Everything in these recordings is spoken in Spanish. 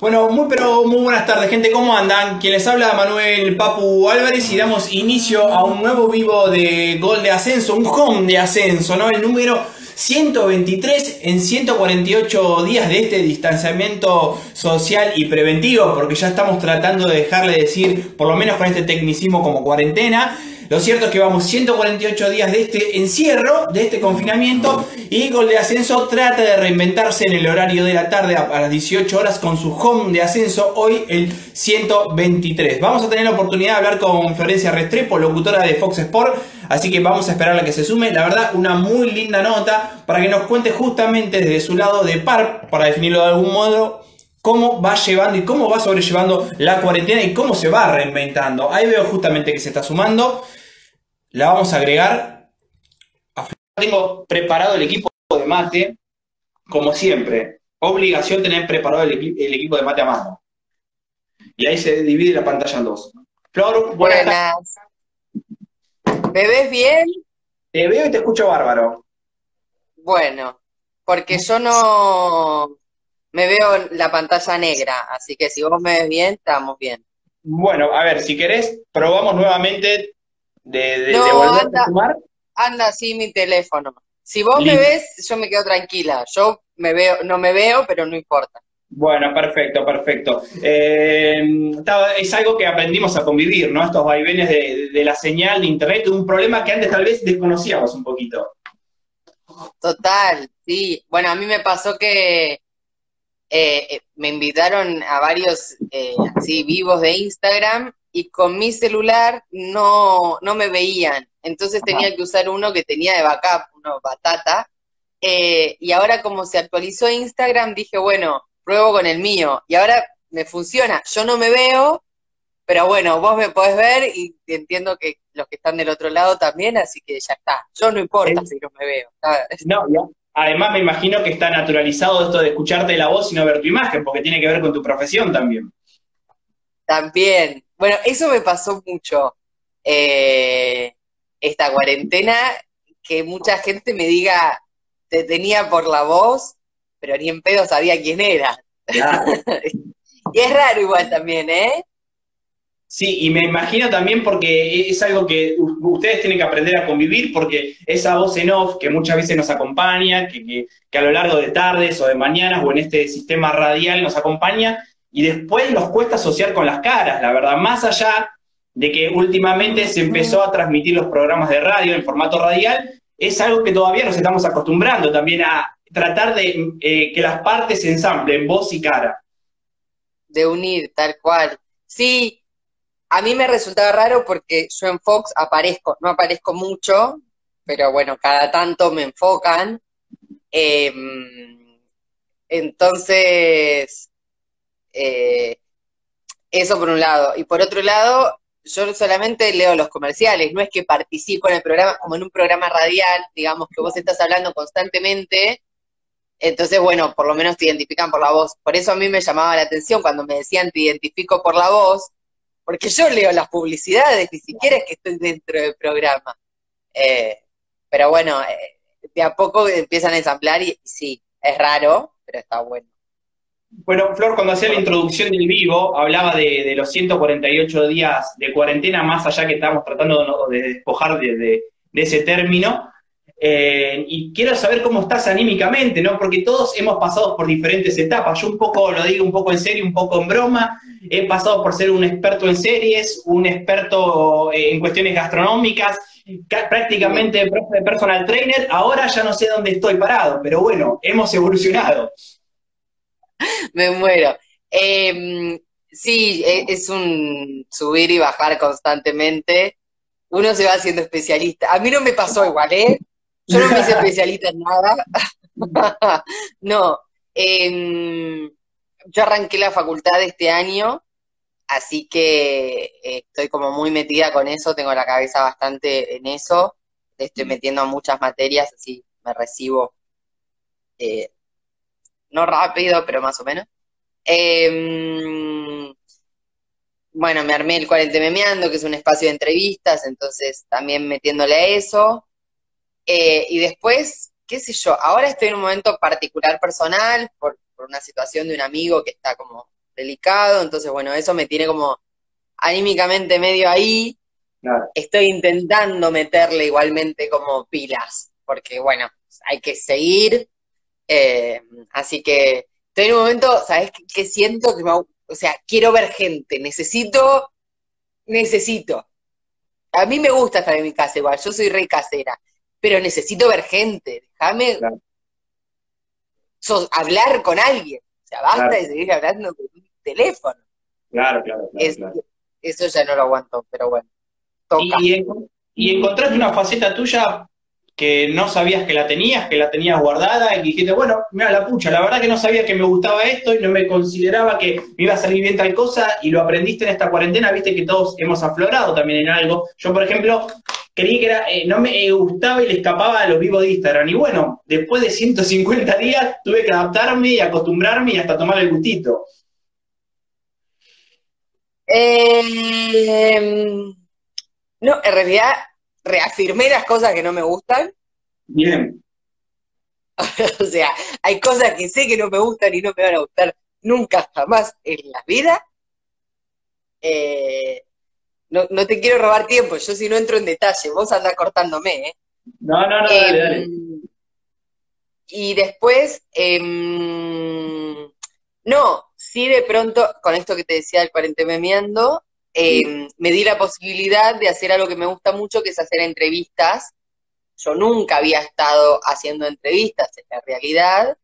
Bueno, muy pero muy buenas tardes, gente. ¿Cómo andan? Quien les habla Manuel Papu Álvarez y damos inicio a un nuevo vivo de Gol de Ascenso, un home de ascenso, ¿no? El número 123 en 148 días de este distanciamiento social y preventivo, porque ya estamos tratando de dejarle decir, por lo menos con este tecnicismo como cuarentena. Lo cierto es que vamos 148 días de este encierro, de este confinamiento, y Gol de Ascenso trata de reinventarse en el horario de la tarde a las 18 horas con su home de ascenso, hoy el 123. Vamos a tener la oportunidad de hablar con Florencia Restrepo, locutora de Fox Sport, así que vamos a esperar a que se sume. La verdad, una muy linda nota para que nos cuente justamente desde su lado de par, para definirlo de algún modo, cómo va llevando y cómo va sobrellevando la cuarentena y cómo se va reinventando. Ahí veo justamente que se está sumando la vamos a agregar. Tengo preparado el equipo de mate, como siempre. Obligación tener preparado el, equipo de mate a mano. Y ahí se divide la pantalla en dos. Flor, buenas. ¿Me ves bien? Te veo y te escucho bárbaro. Bueno, porque yo no me veo la pantalla negra, así que si vos me ves bien, estamos bien. Bueno, a ver, si querés, probamos nuevamente de, volver anda, a sumar? Anda así mi teléfono. Si vos me ves, yo me quedo tranquila. Yo me veo, no me veo, pero no importa. Bueno, perfecto, perfecto. Eh, es algo que aprendimos a convivir, ¿no? Estos vaivenes de, la señal de internet, un problema que antes tal vez desconocíamos un poquito. Total, sí. Bueno, a mí me pasó que eh, eh, me invitaron a varios así vivos de Instagram y con mi celular no, no me veían. Entonces tenía que usar uno que tenía de backup, uno batata. Eh, y ahora como se actualizó Instagram, dije, bueno, pruebo con el mío. Y ahora me funciona. Yo no me veo, pero bueno, vos me podés ver y entiendo que los que están del otro lado también, así que ya está. Yo no importa si no me veo. No, Además me imagino que está naturalizado esto de escucharte la voz y no ver tu imagen, porque tiene que ver con tu profesión también. También, bueno, eso me pasó mucho. Eh, esta cuarentena, que mucha gente me diga, te tenía por la voz, pero ni en pedo sabía quién era. y es raro igual también, ¿eh? Sí, y me imagino también porque es algo que ustedes tienen que aprender a convivir, porque esa voz en off que muchas veces nos acompaña, que, que a lo largo de tardes o de mañanas o en este sistema radial nos acompaña, y después nos cuesta asociar con las caras, la verdad, más allá de que últimamente se empezó a transmitir los programas de radio en formato radial, es algo que todavía nos estamos acostumbrando también a tratar de eh, que las partes se ensamblen, voz y cara. De unir, tal cual. Sí, a mí me resultaba raro porque yo en Fox aparezco, no aparezco mucho, pero bueno, cada tanto me enfocan. Em, entonces, eh, eso por un lado. Y por otro lado, yo solamente leo los comerciales, no es que participo en el programa como en un programa radial, digamos que vos estás hablando constantemente, entonces, bueno, por lo menos te identifican por la voz. Por eso a mí me llamaba la atención cuando me decían te identifico por la voz, porque yo leo las publicidades, ni siquiera es que estoy dentro del programa. Eh, pero bueno, eh, de a poco empiezan a ensamblar y sí, es raro, pero está bueno. Bueno, Flor, cuando hacía la introducción del vivo, hablaba de, los 148 días de cuarentena, más allá que estamos tratando de despojar de, ese término. Eh, y quiero saber cómo estás anímicamente, ¿no? Porque todos hemos pasado por diferentes etapas. Yo un poco, lo digo un poco en serio, un poco en broma. He pasado por ser un experto en series, un experto eh, en cuestiones gastronómicas, prácticamente personal trainer. Ahora ya no sé dónde estoy parado, pero bueno, hemos evolucionado. Me muero. Em, sí, e, es un subir y bajar constantemente. Uno se va haciendo especialista. A mí no me pasó igual, ¿eh? Yo no me hice especialista en nada. no. Em, yo arranqué la facultad este año, así que eh, estoy como muy metida con eso, tengo la cabeza bastante en eso. Estoy metiendo muchas materias, así me recibo eh, no rápido, pero más o menos. Em, bueno, me armé el 40 Memeando, que es un espacio de entrevistas, entonces también metiéndole a eso. Eh, y después, qué sé yo, ahora estoy en un momento particular personal, por, una situación de un amigo que está como delicado, entonces bueno, eso me tiene como anímicamente medio ahí. Estoy intentando meterle igualmente como pilas, porque bueno, hay que seguir. Eh, así que estoy en un momento, ¿sabes qué, siento? Que o sea, quiero ver gente, necesito, necesito. A mí me gusta estar en mi casa igual, yo soy rey casera, pero necesito ver gente, déjame hablar con alguien. O sea, basta de seguir hablando con un teléfono. Claro, claro, Eso ya no lo aguanto, pero bueno. Y, y, encontraste una faceta tuya que no sabías que la tenías, que la tenías guardada y dijiste, bueno, mira la pucha, la verdad que no sabía que me gustaba esto y no me consideraba que me iba a salir bien tal cosa y lo aprendiste en esta cuarentena, viste que todos hemos aflorado también en algo. Yo, por ejemplo, creí que era, eh, no me gustaba y le escapaba a los vivos de Instagram. Y bueno, después de 150 días tuve que adaptarme y acostumbrarme y hasta tomar el gustito. Eh, no, en realidad reafirmé las cosas que no me gustan. Bien. o sea, hay cosas que sé que no me gustan y no me van a gustar nunca jamás en la vida. Eh, no, no, te quiero robar tiempo, yo si no entro en detalle, vos andás cortándome, ¿eh? No, no, no, dale, dale. Em, y después, em, no, sí de pronto, con esto que te decía del cuarentememeando, Em, me di la posibilidad de hacer algo que me gusta mucho, que es hacer entrevistas. Yo nunca había estado haciendo entrevistas en la realidad,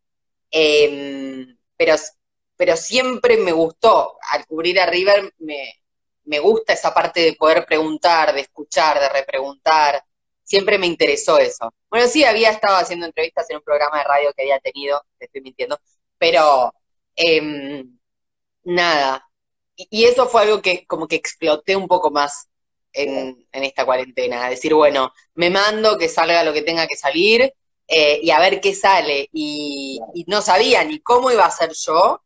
em, pero, pero siempre me gustó. Al cubrir a River me, me gusta esa parte de poder preguntar, de escuchar, de repreguntar. Siempre me interesó eso. Bueno, sí, había estado haciendo entrevistas en un programa de radio que había tenido, te estoy mintiendo, pero em, nada, y eso fue algo que como que exploté un poco más en, esta cuarentena. Decir, bueno, me mando que salga lo que tenga que salir eh, y a ver qué sale. Y, no sabía ni cómo iba a ser yo,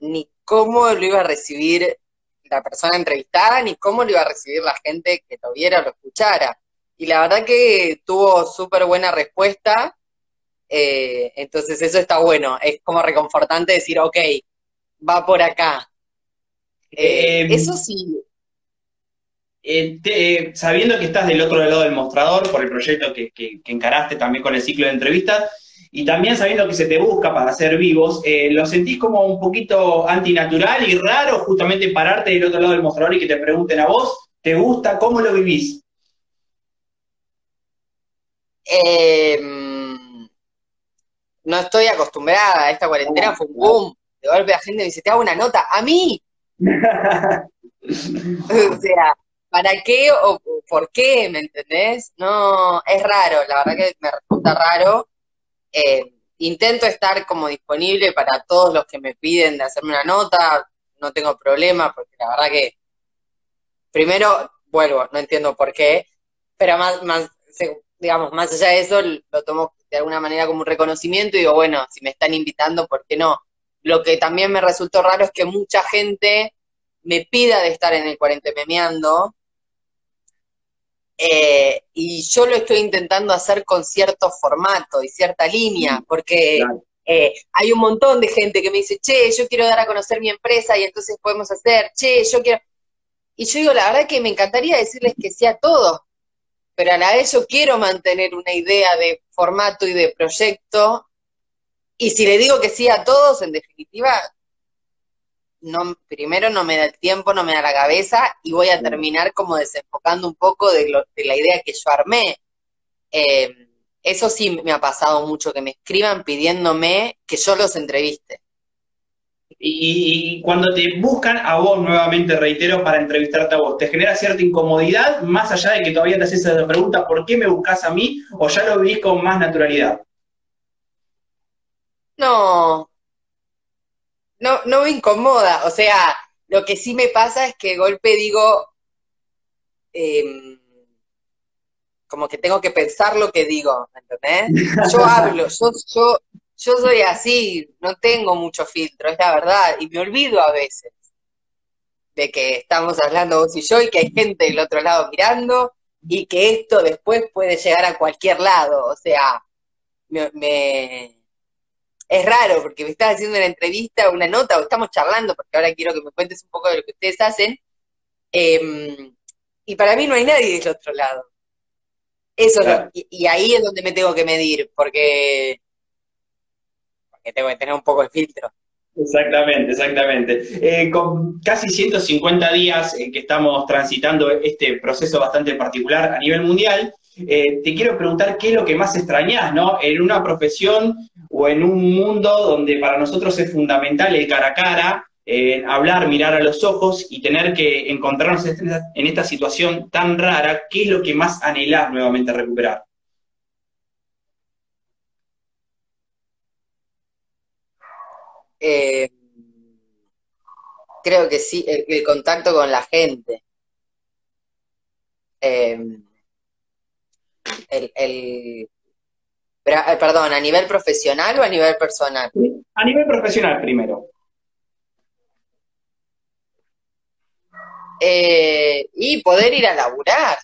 ni cómo lo iba a recibir la persona entrevistada, ni cómo lo iba a recibir la gente que lo viera o lo escuchara. Y la verdad que tuvo súper buena respuesta. Eh, entonces eso está bueno. Es como reconfortante decir, ok, va por acá. Eh, em, eso sí. Eh, sabiendo que estás del otro lado del mostrador por el proyecto que, encaraste también con el ciclo de entrevistas, y también sabiendo que se te busca para ser vivos, eh, ¿lo sentís como un poquito antinatural y raro justamente pararte del otro lado del mostrador y que te pregunten a vos, ¿te gusta? ¿Cómo lo vivís? Em, no estoy acostumbrada, a esta cuarentena fue un boom. De golpe la gente me dice, te hago una nota. A mí, o sea, ¿para qué o por qué? ¿Me entendés? No, es raro, la verdad que me resulta raro. Eh, intento estar como disponible para todos los que me piden de hacerme una nota, no tengo problema, porque la verdad que, primero, vuelvo, no entiendo por qué, pero más, más, digamos, más allá de eso, lo tomo de alguna manera como un reconocimiento y digo, bueno, si me están invitando, ¿por qué no? Lo que también me resultó raro es que mucha gente me pida de estar en el 40 memeando, eh, y yo lo estoy intentando hacer con cierto formato y cierta línea, porque eh, hay un montón de gente que me dice, che, yo quiero dar a conocer mi empresa y entonces podemos hacer, che, yo quiero... Y yo digo, la verdad que me encantaría decirles que sea todo, pero a la vez yo quiero mantener una idea de formato y de proyecto y si le digo que sí a todos, en definitiva, no, primero no me da el tiempo, no me da la cabeza y voy a terminar como desenfocando un poco de, la idea que yo armé. Eh, eso sí me ha pasado mucho, que me escriban pidiéndome que yo los entreviste. Y, cuando te buscan a vos, nuevamente reitero, para entrevistarte a vos, ¿te genera cierta incomodidad más allá de que todavía te haces esa pregunta, ¿por qué me buscas a mí? ¿O ya lo vivís con más naturalidad? No, no, no me incomoda. O sea, lo que sí me pasa es que de golpe digo, em, como que tengo que pensar lo que digo, ¿me entendés? Yo hablo, yo, yo, yo soy así, no tengo mucho filtro, es la verdad, y me olvido a veces de que estamos hablando vos y yo y que hay gente del otro lado mirando y que esto después puede llegar a cualquier lado, o sea, me es raro porque me estás haciendo una entrevista, una nota, o estamos charlando, porque ahora quiero que me cuentes un poco de lo que ustedes hacen. Em, y para mí no hay nadie del otro lado. Eso y, ahí es donde me tengo que medir, porque, porque tengo que tener un poco de filtro. Exactamente, exactamente. Eh, con casi 150 días que estamos transitando este proceso bastante particular a nivel mundial, eh, te quiero preguntar qué es lo que más extrañas, ¿no? En una profesión o en un mundo donde para nosotros es fundamental el cara a cara, eh, hablar, mirar a los ojos y tener que encontrarnos en esta situación tan rara, ¿qué es lo que más anhelás nuevamente recuperar? Eh, creo que sí, el, contacto con la gente. El, el, eh, perdón, ¿a nivel profesional o a nivel personal? A nivel profesional primero. Eh, y poder ir a laburar.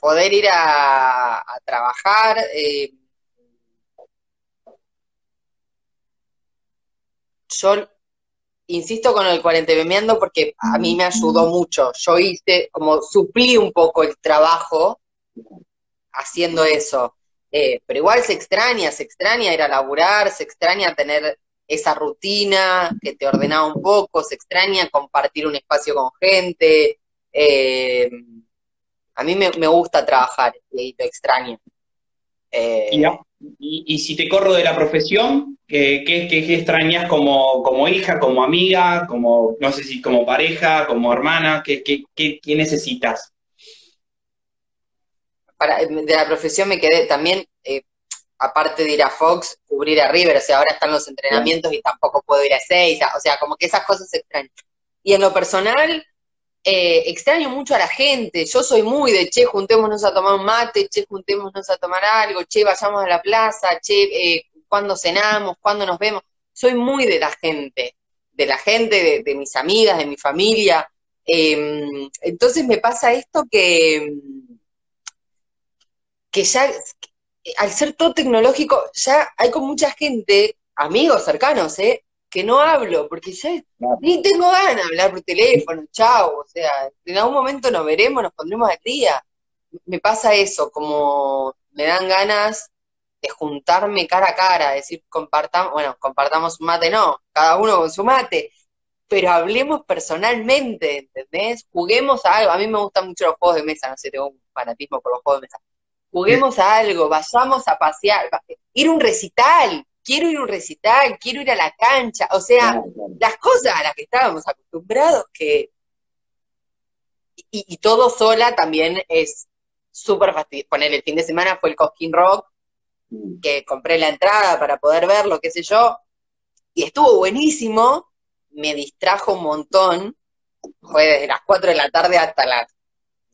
Poder ir a, trabajar. Eh, yo insisto con el cuarentemeando porque a mí me ayudó mucho. Yo hice, como suplí un poco el trabajo haciendo eso. Eh, pero igual se extraña, se extraña ir a laburar, se extraña tener esa rutina que te ordenaba un poco, se extraña compartir un espacio con gente. Eh, a mí me, gusta trabajar y lo extraño. Eh, y, si te corro de la profesión, ¿qué, qué, extrañas como, como, hija, como amiga, como, no sé si como pareja, como hermana? ¿Qué, qué necesitas? de la profesión me quedé también, eh, aparte de ir a Fox, cubrir a River, o sea, ahora están los entrenamientos y tampoco puedo ir a seis, o sea, como que esas cosas se extrañan. Y en lo personal, eh, extraño mucho a la gente, yo soy muy de, che, juntémonos a tomar un mate, che, juntémonos a tomar algo, che, vayamos a la plaza, che, eh, cuando cenamos, cuando nos vemos, soy muy de la gente, de la gente, de mis amigas, de mi familia. Em, entonces me pasa esto que que ya, al ser todo tecnológico, ya hay con mucha gente, amigos cercanos, ¿eh? Que no hablo, porque ya ni tengo ganas de hablar por teléfono, chao, o sea, en algún momento nos veremos, nos pondremos al día. Me pasa eso, como me dan ganas de juntarme cara a cara, decir, compartamos, bueno, compartamos un mate, no, cada uno con su mate, pero hablemos personalmente, ¿entendés? Juguemos a algo, a mí me gustan mucho los juegos de mesa, no sé, tengo un fanatismo por los juegos de mesa juguemos a algo, vayamos a pasear, ir a un recital, quiero ir a un recital, quiero ir a la cancha, o sea, las cosas a las que estábamos acostumbrados que... Y, todo sola también es súper fastidioso. Poner el fin de semana fue el Cosquín Rock, mm. que compré la entrada para poder verlo, qué sé yo, y estuvo buenísimo, me distrajo un montón, fue desde las 4 de la tarde hasta las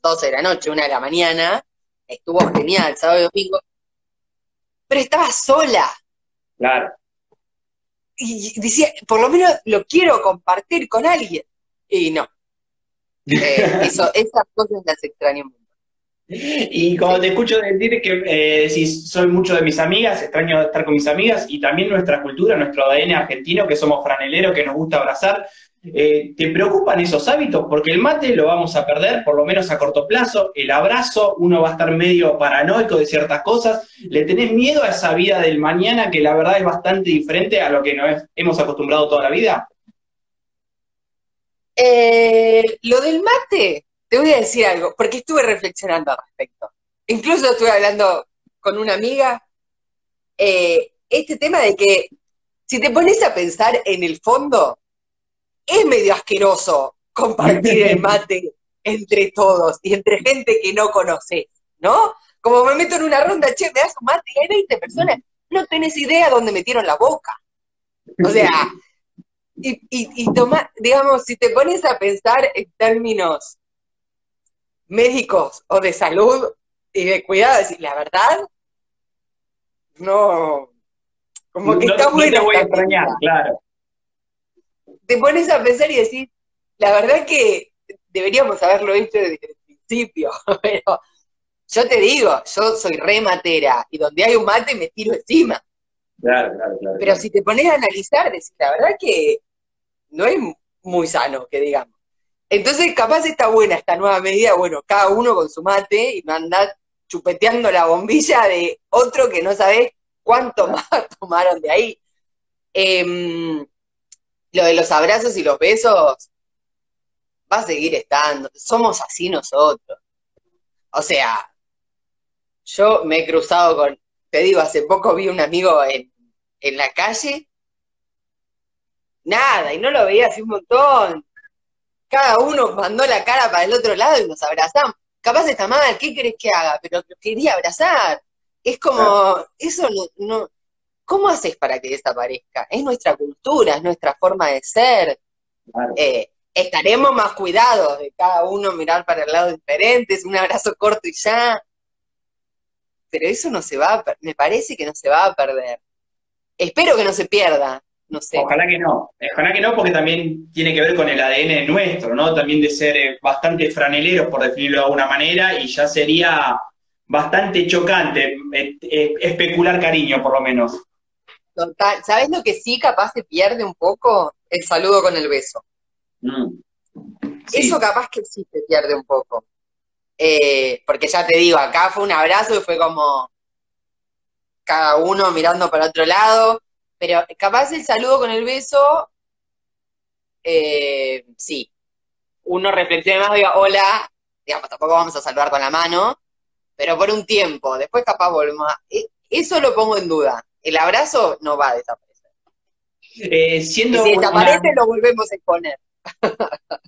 12 de la noche, una de la mañana, estuvo genial, sábado y domingo, pero estaba sola. Claro. Y decía, por lo menos lo quiero compartir con alguien. Y no. Eh, eso, esas cosas las extraño mucho. Y cuando te escucho decir que eh, si soy mucho de mis amigas, extraño estar con mis amigas y también nuestra cultura, nuestro ADN argentino, que somos franeleros, que nos gusta abrazar, eh, ¿Te preocupan esos hábitos? Porque el mate lo vamos a perder, por lo menos a corto plazo. El abrazo, uno va a estar medio paranoico de ciertas cosas. ¿Le tenés miedo a esa vida del mañana que la verdad es bastante diferente a lo que nos hemos acostumbrado toda la vida? Eh, lo del mate, te voy a decir algo, porque estuve reflexionando al respecto. Incluso estuve hablando con una amiga. Eh, este tema de que si te pones a pensar en el fondo, es medio asqueroso compartir el mate entre todos y entre gente que no conoces, ¿no? Como me meto en una ronda, che, me das un mate y hay 20 personas, no tenés idea dónde metieron la boca. O sea, y, y, toma, digamos, si te pones a pensar en términos médicos o de salud y de cuidado, decir, la verdad, no, como que está bueno. Te voy a extrañar, claro te pones a pensar y decir, la verdad que deberíamos haberlo hecho desde el principio, pero yo te digo, yo soy re matera y donde hay un mate me tiro encima. Claro, claro, claro. Pero si te pones a analizar, decís, la verdad que no es muy sano, que digamos. Entonces, capaz está buena esta nueva medida, bueno, cada uno con su mate y mandar chupeteando la bombilla de otro que no sabés cuánto más tomaron de ahí. Em, lo de los abrazos y los besos va a seguir estando. Somos así nosotros. O sea, yo me he cruzado con, te digo, hace poco vi un amigo en, en la calle, nada, y no lo veía hace un montón. Cada uno mandó la cara para el otro lado y nos abrazamos. Capaz está mal, ¿qué querés que haga? Pero quería abrazar. Es como, eso no, no, ¿cómo haces para que desaparezca? Es nuestra cultura, es nuestra forma de ser. Eh, estaremos más cuidados de cada uno mirar para el lado diferente, es un abrazo corto y ya. Pero eso no se va, a, me parece que no se va a perder. Espero que no se pierda, no sé. Ojalá que no, ojalá que no, porque también tiene que ver con el ADN nuestro, ¿no? También de ser eh, bastante franeleros, por definirlo de alguna manera, y ya sería bastante chocante eh, especular cariño, por lo menos. Total. ¿Sabes lo que sí capaz se pierde un poco? El saludo con el beso. Mm. Eso capaz que sí se pierde un poco. Eh, porque ya te digo, acá fue un abrazo y fue como cada uno mirando para otro lado, pero capaz el saludo con el beso, eh, sí. Uno reflexione más, diga, hola, digamos, tampoco vamos a saludar con la mano, pero por un tiempo, después capaz volvemos a... E, eso lo pongo en duda el abrazo no va a desaparecer. Eh, siendo si desaparece, lo volvemos a exponer.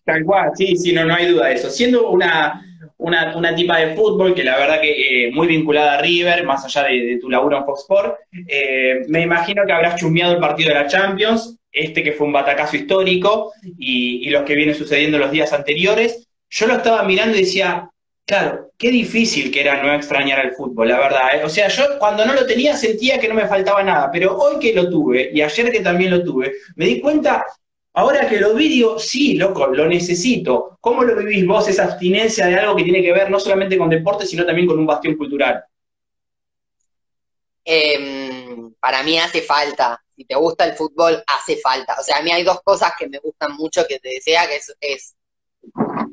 Tal cual, sí, sí, no, no hay duda de eso. Siendo una, una, tipa de fútbol que la verdad que eh, muy vinculada a River, más allá de, tu laburo en Fox Sport, eh, me imagino que habrás chumeado el partido de la Champions, este que fue un batacazo histórico, y, y los que vienen sucediendo los días anteriores. Yo lo estaba mirando y decía, Claro, qué difícil que era no extrañar al fútbol, la verdad. ¿eh? O sea, yo cuando no lo tenía sentía que no me faltaba nada, pero hoy que lo tuve y ayer que también lo tuve, me di cuenta, ahora que lo vi, sí, loco, lo necesito. ¿Cómo lo vivís vos, esa abstinencia de algo que tiene que ver no solamente con deporte, sino también con un bastión cultural? Em, para mí hace falta. Si te gusta el fútbol, hace falta. O sea, a mí hay dos cosas que me gustan mucho que te decía, que es, es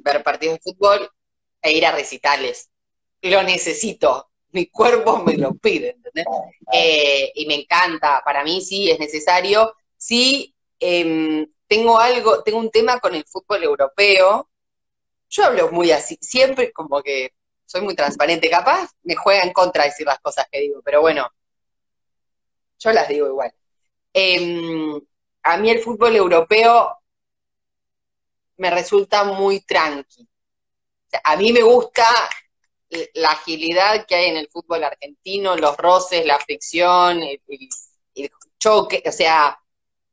ver partidos de fútbol e ir a recitales. Lo necesito, mi cuerpo me lo pide, ¿entendés? Eh, y me encanta, para mí sí es necesario. Sí, em, tengo algo, tengo un tema con el fútbol europeo. Yo hablo muy así, siempre como que soy muy transparente, capaz me juega en contra decir las cosas que digo, pero bueno, yo las digo igual. Em, a mí el fútbol europeo me resulta muy tranqui a mí me gusta la agilidad que hay en el fútbol argentino, los roces, la fricción, el, choque, o sea,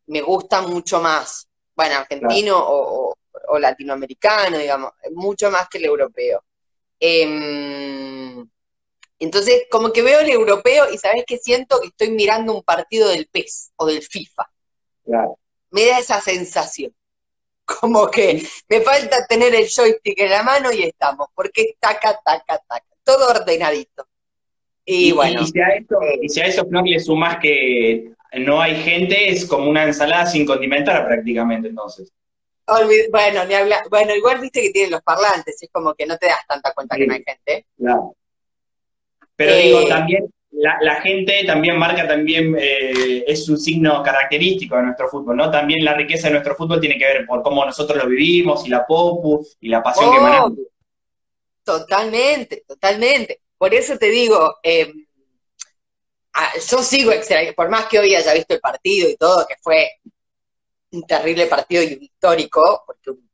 me gusta mucho más, bueno, argentino o, latinoamericano, digamos, mucho más que el europeo. Em, entonces, como que veo el europeo y sabes que siento que estoy mirando un partido del PES o del FIFA. Me da esa sensación como que me falta tener el joystick en la mano y estamos, porque taca, taca, taca, todo ordenadito. Y, bueno. Y si, a eso, y si a eso, Flor, le sumas que no hay gente, es como una ensalada sin condimentar prácticamente, entonces. bueno, ni habla, bueno, igual viste que tienen los parlantes, es como que no te das tanta cuenta que no hay gente. Claro. Pero digo, eh, también la, gente también marca, también eh, es un signo característico de nuestro fútbol, ¿no? También la riqueza de nuestro fútbol tiene que ver por cómo nosotros lo vivimos y la popu y la pasión que manejamos. Totalmente, totalmente. Por eso te digo, em, yo sigo extrañando, por más que hoy haya visto el partido y todo, que fue un terrible partido y histórico, porque un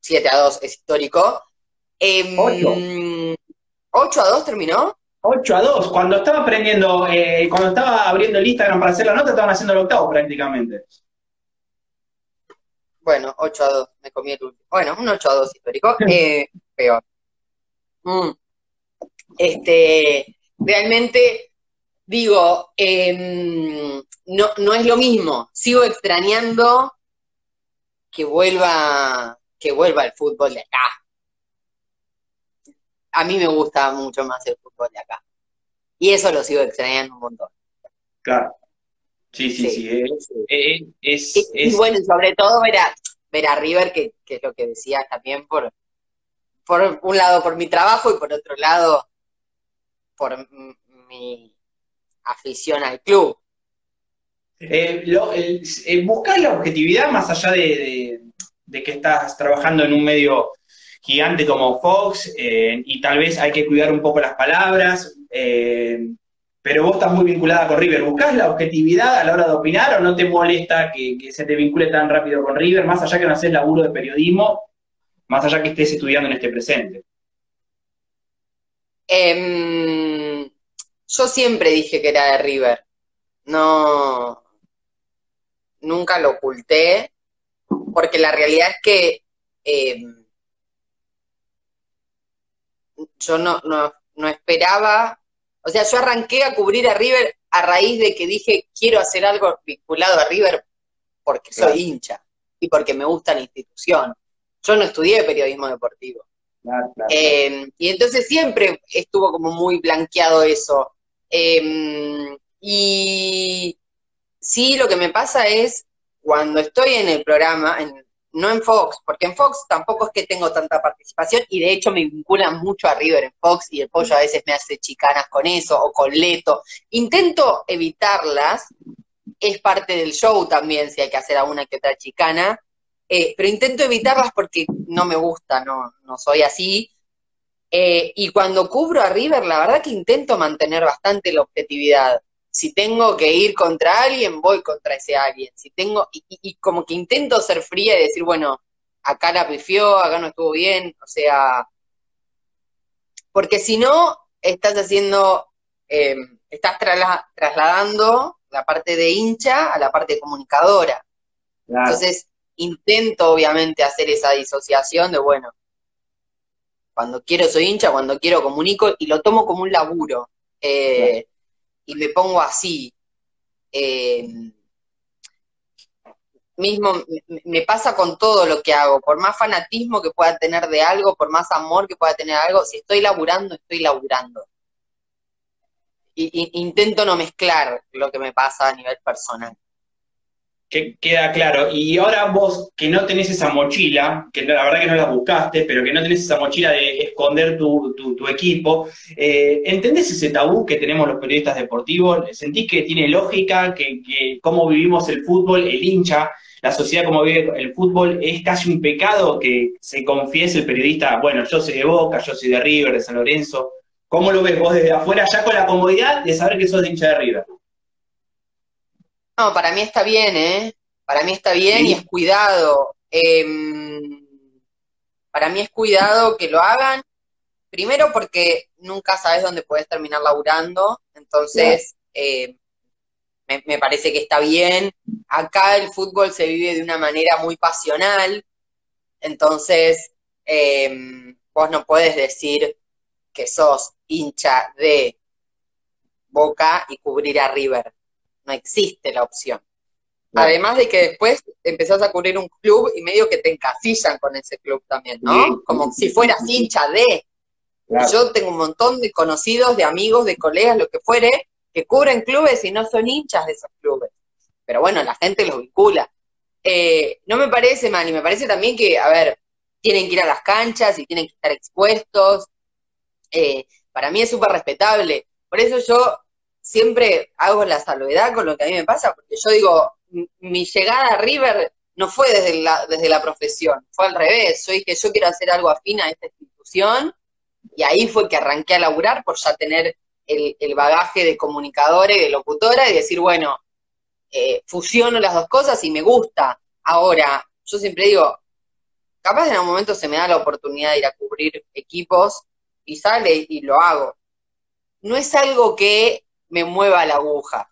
7 a 2 es histórico. Eh, 8 a 2 terminó. 8 a 2. Cuando estaba aprendiendo, eh, cuando estaba abriendo el Instagram para hacer la nota, estaban haciendo el octavo prácticamente. Bueno, 8 a 2, me comí el último. Bueno, un 8 a 2 histórico, eh, peor. Mm. Este, realmente, digo, em, no, no es lo mismo. Sigo extrañando que vuelva, que vuelva el fútbol de acá a mí me gusta mucho más el fútbol de acá. Y eso lo sigo extrañando un montón. Claro. Sí, sí, sí. Es, y, bueno, sobre todo ver a, ver a River, que, que es lo que decía también, por, por un lado por mi trabajo y por otro lado por mi afición al club. Eh, eh, buscar la objetividad más allá de, que estás trabajando en un medio gigante como Fox eh, y tal vez hay que cuidar un poco las palabras, pero vos estás muy vinculada con River. ¿Buscás la objetividad a la hora de opinar o no te molesta que, se te vincule tan rápido con River, más allá que no haces laburo de periodismo, más allá que estés estudiando en este presente? Em, yo siempre dije que era de River. No, nunca lo oculté, porque la realidad es que em, yo no, no, esperaba, o sea, yo arranqué a cubrir a River a raíz de que dije quiero hacer algo vinculado a River porque soy hincha y porque me gusta la institución. Yo no estudié periodismo deportivo. Em, y entonces siempre estuvo como muy blanqueado eso. Em, y sí, lo que me pasa es cuando estoy en el programa, no en Fox, porque en Fox tampoco es que tengo tanta participación y de hecho me vinculan mucho a River en Fox y el pollo a veces me hace chicanas con eso o con Leto. Intento evitarlas, es parte del show también si hay que hacer alguna que otra chicana, eh, pero intento evitarlas porque no me gusta, no, no soy así. Eh, y cuando cubro a River, la verdad que intento mantener bastante la objetividad. Si tengo que ir contra alguien, voy contra ese alguien. Si tengo, y, como que intento ser fría y decir, bueno, acá la pifió, acá no estuvo bien, o sea, porque si no, estás haciendo, eh, estás trasladando la parte de hincha a la parte comunicadora. Entonces, intento obviamente hacer esa disociación de, bueno, cuando quiero soy hincha, cuando quiero comunico y lo tomo como un laburo. Eh, y me pongo así. Eh, mismo me pasa con todo lo que hago, por más fanatismo que pueda tener de algo, por más amor que pueda tener algo, si estoy laburando, estoy laburando. Y, intento no mezclar lo que me pasa a nivel personal. Que queda claro. Y ahora vos que no tenés esa mochila, que la verdad que no la buscaste, pero que no tenés esa mochila de esconder tu, equipo, eh, ¿entendés ese tabú que tenemos los periodistas deportivos? ¿Sentís que tiene lógica, que, que cómo vivimos el fútbol, el hincha, la sociedad como vive el fútbol, es casi un pecado que se confiese el periodista, bueno, yo soy de Boca, yo soy de River, de San Lorenzo? ¿Cómo lo ves vos desde afuera, ya con la comodidad de saber que sos de hincha de River? No, para mí está bien, ¿eh? Para mí está bien y es cuidado. Em, para mí es cuidado que lo hagan. Primero porque nunca sabes dónde puedes terminar laburando, entonces em, me, parece que está bien. Acá el fútbol se vive de una manera muy pasional, entonces em, vos no puedes decir que sos hincha de Boca y cubrir a River no existe la opción. Además de que después empezás a cubrir un club y medio que te encasillan con ese club también, ¿no? Como si fueras hincha de. Yo tengo un montón de conocidos, de amigos, de colegas, lo que fuere, que cubren clubes y no son hinchas de esos clubes. Pero bueno, la gente los vincula. Eh, no me parece mal, y me parece también que, a ver, tienen que ir a las canchas y tienen que estar expuestos. Eh, para mí es súper respetable. Por eso yo siempre hago la salvedad con lo que a mí me pasa, porque yo digo, mi llegada a River no fue desde la, desde la profesión, fue al revés. Yo dije, yo quiero hacer algo afín a esta institución, y ahí fue que arranqué a laburar por ya tener el, bagaje de comunicadora y de locutora y decir, bueno, eh, fusiono las dos cosas y me gusta. Ahora, yo siempre digo, capaz en algún momento se me da la oportunidad de ir a cubrir equipos y sale y lo hago. No es algo que me mueva la aguja.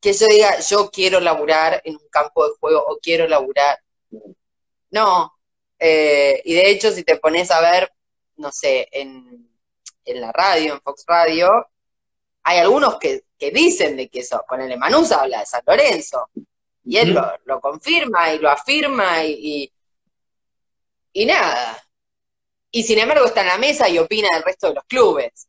Que yo diga, yo quiero laburar en un campo de juego o quiero laburar. No. Eh, y de hecho, si te pones a ver, no sé, en, la radio, en Fox Radio, hay algunos que, dicen de que eso, con el Emanús habla de San Lorenzo. Y él lo, confirma y lo afirma y, y, y nada. y sin embargo está en la mesa y opina del resto de los clubes.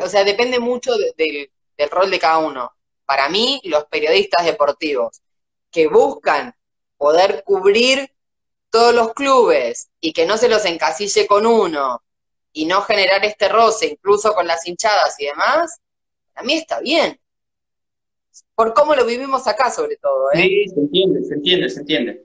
O sea, depende mucho del rol de cada uno. Para mí, los periodistas deportivos que buscan poder cubrir todos los clubes y que no se los encasille con uno y no generar este roce, incluso con las hinchadas y demás, a mí está bien. Por cómo lo vivimos acá, sobre todo. ¿eh? Sí, se entiende, se entiende, se entiende.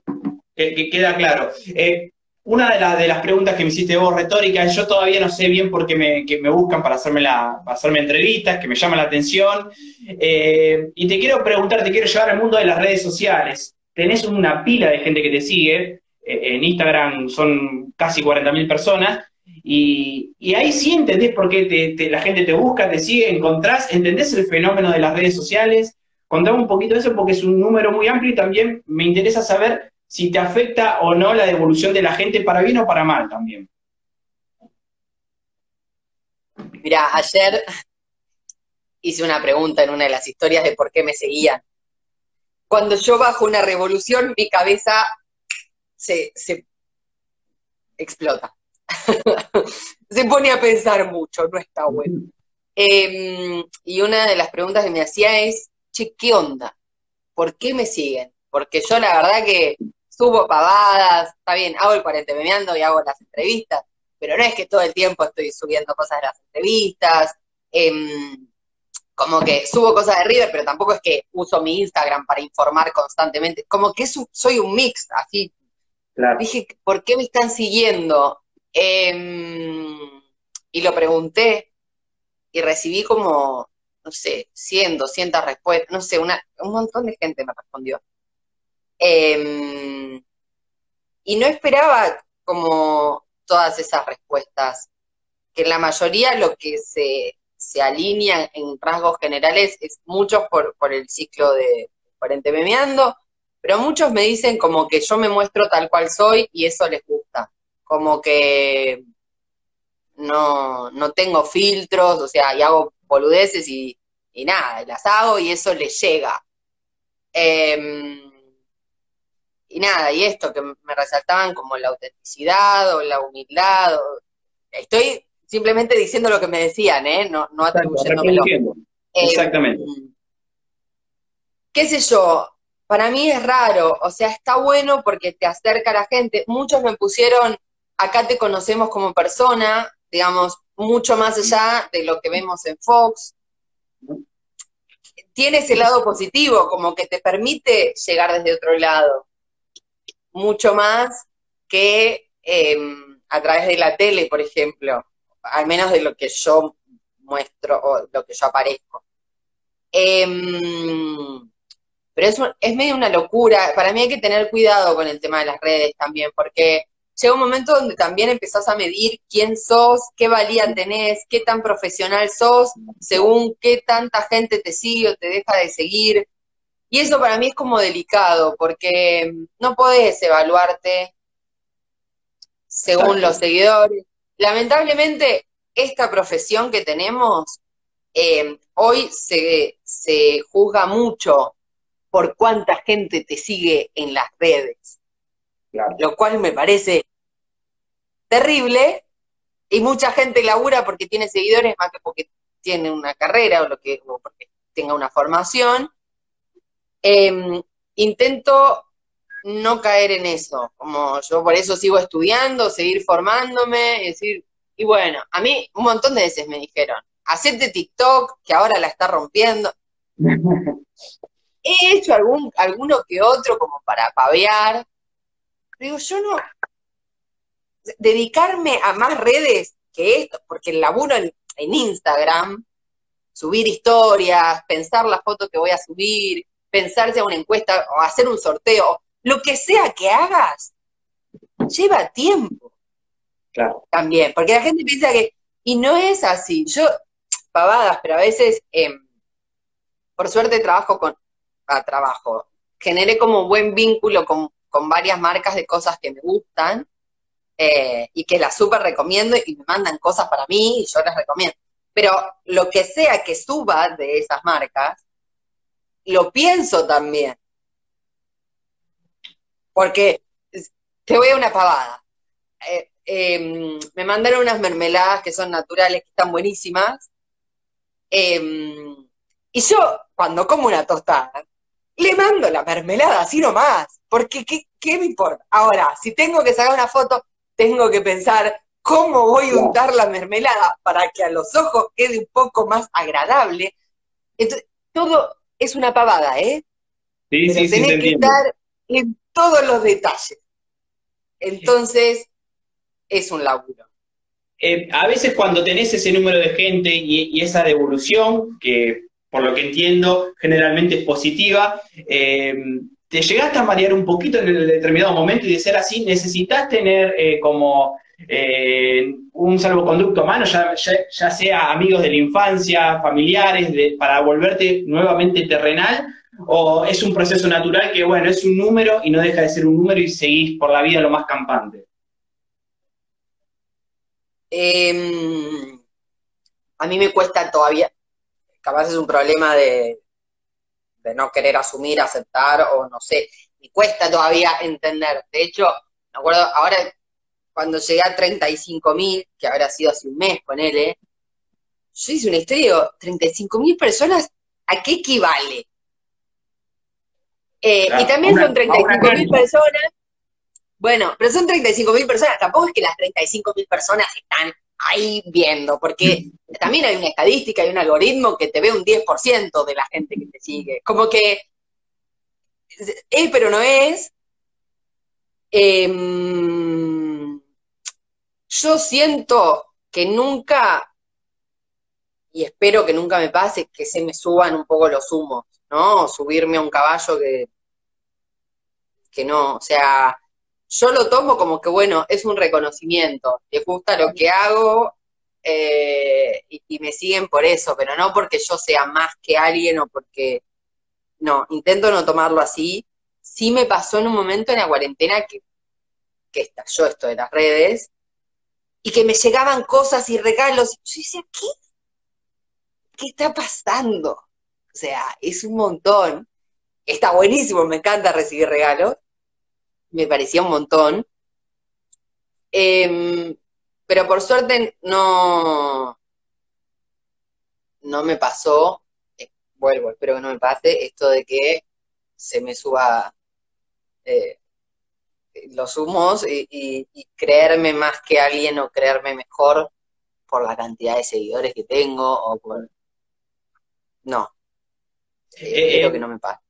Que, queda claro. Eh, una de, de, las preguntas que me hiciste vos, retórica, yo todavía no sé bien por qué me, me buscan para hacerme, la, para hacerme entrevistas, que me llama la atención. Eh, y te quiero preguntar, te quiero llevar al mundo de las redes sociales. Tenés una pila de gente que te sigue, eh, en Instagram son casi 40.000 personas, y, ahí sí entendés por qué la gente te busca, te sigue, encontrás, entendés el fenómeno de las redes sociales. Contame un poquito de eso porque es un número muy amplio y también me interesa saber si te afecta o no la devolución de la gente para bien o para mal también. Mira, ayer hice una pregunta en una de las historias de por qué me seguían. Cuando yo bajo una revolución, mi cabeza se, explota. se pone a pensar mucho, no está bueno. Em, y una de las preguntas que me hacía es, che, ¿qué onda? ¿Por qué me siguen? Porque yo la verdad que subo pavadas, está bien, hago el cuarentemeando y hago las entrevistas, pero no es que todo el tiempo estoy subiendo cosas de las entrevistas, em, como que subo cosas de River, pero tampoco es que uso mi Instagram para informar constantemente, como que soy un mix, así. Dije, ¿por qué me están siguiendo? Em, y lo pregunté y recibí como, no sé, 100, 200 respuestas, no sé, una, un montón de gente me respondió. Em, y no esperaba como todas esas respuestas, que en la mayoría lo que se, se alinea en rasgos generales es muchos por, por el ciclo de Cuarente Memeando, pero muchos me dicen como que yo me muestro tal cual soy y eso les gusta, como que no, no tengo filtros, o sea, y hago boludeces y, y nada, las hago y eso les llega. Eh, y nada, y esto que me resaltaban como la autenticidad o la humildad, estoy simplemente diciendo lo que me decían, ¿eh? No, no atribuyéndomelo. Eh, Exactamente. ¿Qué sé yo? Para mí es raro, o sea, está bueno porque te acerca a la gente. Muchos me pusieron, acá te conocemos como persona, digamos, mucho más allá de lo que vemos en Fox. Tiene ese lado positivo, como que te permite llegar desde otro lado mucho más que em, a través de la tele, por ejemplo, al menos de lo que yo muestro o lo que yo aparezco. Em, pero es, es medio una locura. Para mí hay que tener cuidado con el tema de las redes también, porque llega un momento donde también empezás a medir quién sos, qué valía tenés, qué tan profesional sos, según qué tanta gente te sigue o te deja de seguir. Y eso para mí es como delicado, porque no podés evaluarte según los seguidores. Lamentablemente, esta profesión que tenemos eh, hoy se, se juzga mucho por cuánta gente te sigue en las redes. Lo cual me parece terrible y mucha gente labura porque tiene seguidores más que porque tiene una carrera o, lo que, o porque tenga una formación Em, intento no caer en eso, como yo por eso sigo estudiando, seguir formándome, y decir, y bueno, a mí un montón de veces me dijeron, hacete TikTok, que ahora la está rompiendo. He hecho algún, alguno que otro como para pavear. Digo, yo no, dedicarme a más redes que esto, porque el laburo en, en Instagram, subir historias, pensar la foto que voy a subir, pensarse a una encuesta o hacer un sorteo, lo que sea que hagas, lleva tiempo. Claro. También, porque la gente piensa que, y no es así, yo, pavadas, pero a veces, em, por suerte trabajo con, ah, trabajo, generé como buen vínculo con, varias marcas de cosas que me gustan, eh, y que las súper recomiendo y me mandan cosas para mí y yo las recomiendo. Pero lo que sea que suba de esas marcas, lo pienso también. Porque te voy a una pavada. Eh, em, me mandaron unas mermeladas que son naturales, que están buenísimas. Em, y yo, cuando como una tostada, le mando la mermelada así nomás, porque ¿qué, ¿qué, me importa? Ahora, si tengo que sacar una foto, tengo que pensar cómo voy a untar la mermelada para que a los ojos quede un poco más agradable. Entonces, todo es una pavada, ¿eh? Sí, sí, sí, tenés que estar en todos los detalles. Entonces, es un laburo. Eh, a veces cuando tenés ese número de gente y, esa devolución, que por lo que entiendo generalmente es positiva, eh, te llegaste a marear un poquito en el determinado momento y de ser así, necesitas tener eh, como un salvoconducto a mano, ya, ya, sea amigos de la infancia, familiares, para volverte nuevamente terrenal, o es un proceso natural que, bueno, es un número y no deja de ser un número y seguís por la vida lo más campante. Em, a mí me cuesta todavía, capaz es un problema de, de no querer asumir, aceptar o no sé, me cuesta todavía entender. De hecho, me acuerdo, ahora cuando llegué a 35 mil, que habrá sido hace un mes con él, ¿eh? yo hice una historia y digo, 35 mil personas, ¿a qué equivale? Eh, y también son 35 mil personas bueno, pero son 35 mil personas, tampoco es que las 35 mil personas están ahí viendo, porque también hay una estadística y un algoritmo que te ve un 10% de la gente que te sigue. Como que es, pero no es. Em, yo siento que nunca, y espero que nunca me pase, que se me suban un poco los humos, ¿no? Subirme a un caballo que, que no, o sea, yo lo tomo como que, bueno, es un reconocimiento, les gusta lo que hago eh, y, me siguen por eso, pero no porque yo sea más que alguien o porque, no, intento no tomarlo así. Sí me pasó en un momento en la cuarentena que, que estalló esto de las redes y que me llegaban cosas y regalos. Yo decía, ¿qué? ¿Qué está pasando? O sea, es un montón. Está buenísimo, me encanta recibir regalos, me parecía un montón. Em, pero por suerte no, no me pasó, eh, vuelvo, espero que no me pase, esto de que se me suba eh, los humos y, creerme más que alguien o creerme mejor por la cantidad de seguidores que tengo o por... No, eh, espero que no me pase.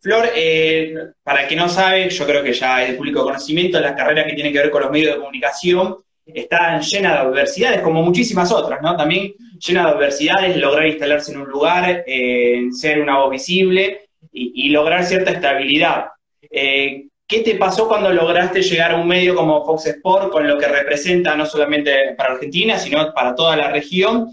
Flor, eh, para quien no sabe, yo creo que ya es de público conocimiento, las carreras que tienen que ver con los medios de comunicación están llenas de adversidades, como muchísimas otras, ¿no? También llenas de adversidades, lograr instalarse en un lugar, eh, ser una voz visible y, lograr cierta estabilidad. Eh, ¿Qué te pasó cuando lograste llegar a un medio como Fox Sport, con lo que representa no solamente para Argentina, sino para toda la región?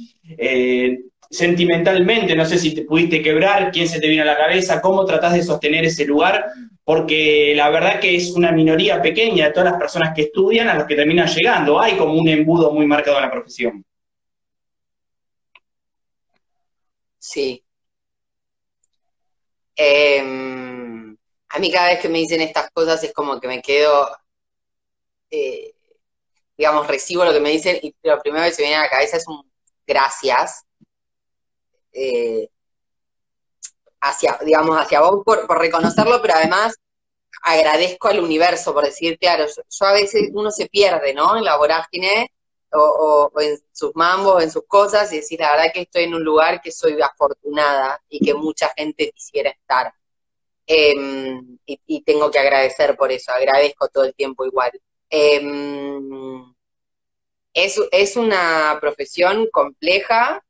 sentimentalmente, no sé si te pudiste quebrar, quién se te vino a la cabeza, cómo tratás de sostener ese lugar, porque la verdad que es una minoría pequeña de todas las personas que estudian a los que terminan llegando. Hay como un embudo muy marcado en la profesión. Sí. Em, a mí cada vez que me dicen estas cosas es como que me quedo, eh, digamos, recibo lo que me dicen y lo primero que se viene a la cabeza es un gracias eh, hacia, digamos, hacia vos por, reconocerlo, pero además agradezco al universo por decir, claro, yo, a veces uno se pierde, ¿no? En la vorágine o, en sus mambos, en sus cosas, y decir, la verdad que estoy en un lugar que soy afortunada y que mucha gente quisiera estar. Em, y, tengo que agradecer por eso, agradezco todo el tiempo igual. Em, es, es una profesión compleja,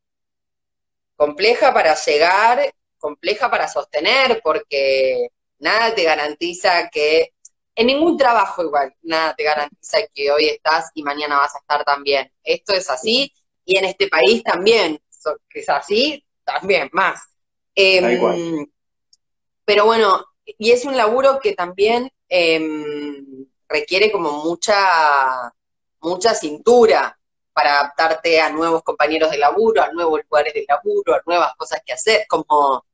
compleja para llegar, compleja para sostener, porque nada te garantiza que, en ningún trabajo igual, nada te garantiza que hoy estás y mañana vas a estar también. Esto es así y en este país también, que es así, también más. Em, pero bueno, y es un laburo que también em, requiere como mucha, mucha cintura, para adaptarte a nuevos compañeros de laburo, a nuevos lugares de laburo, a nuevas cosas que hacer, como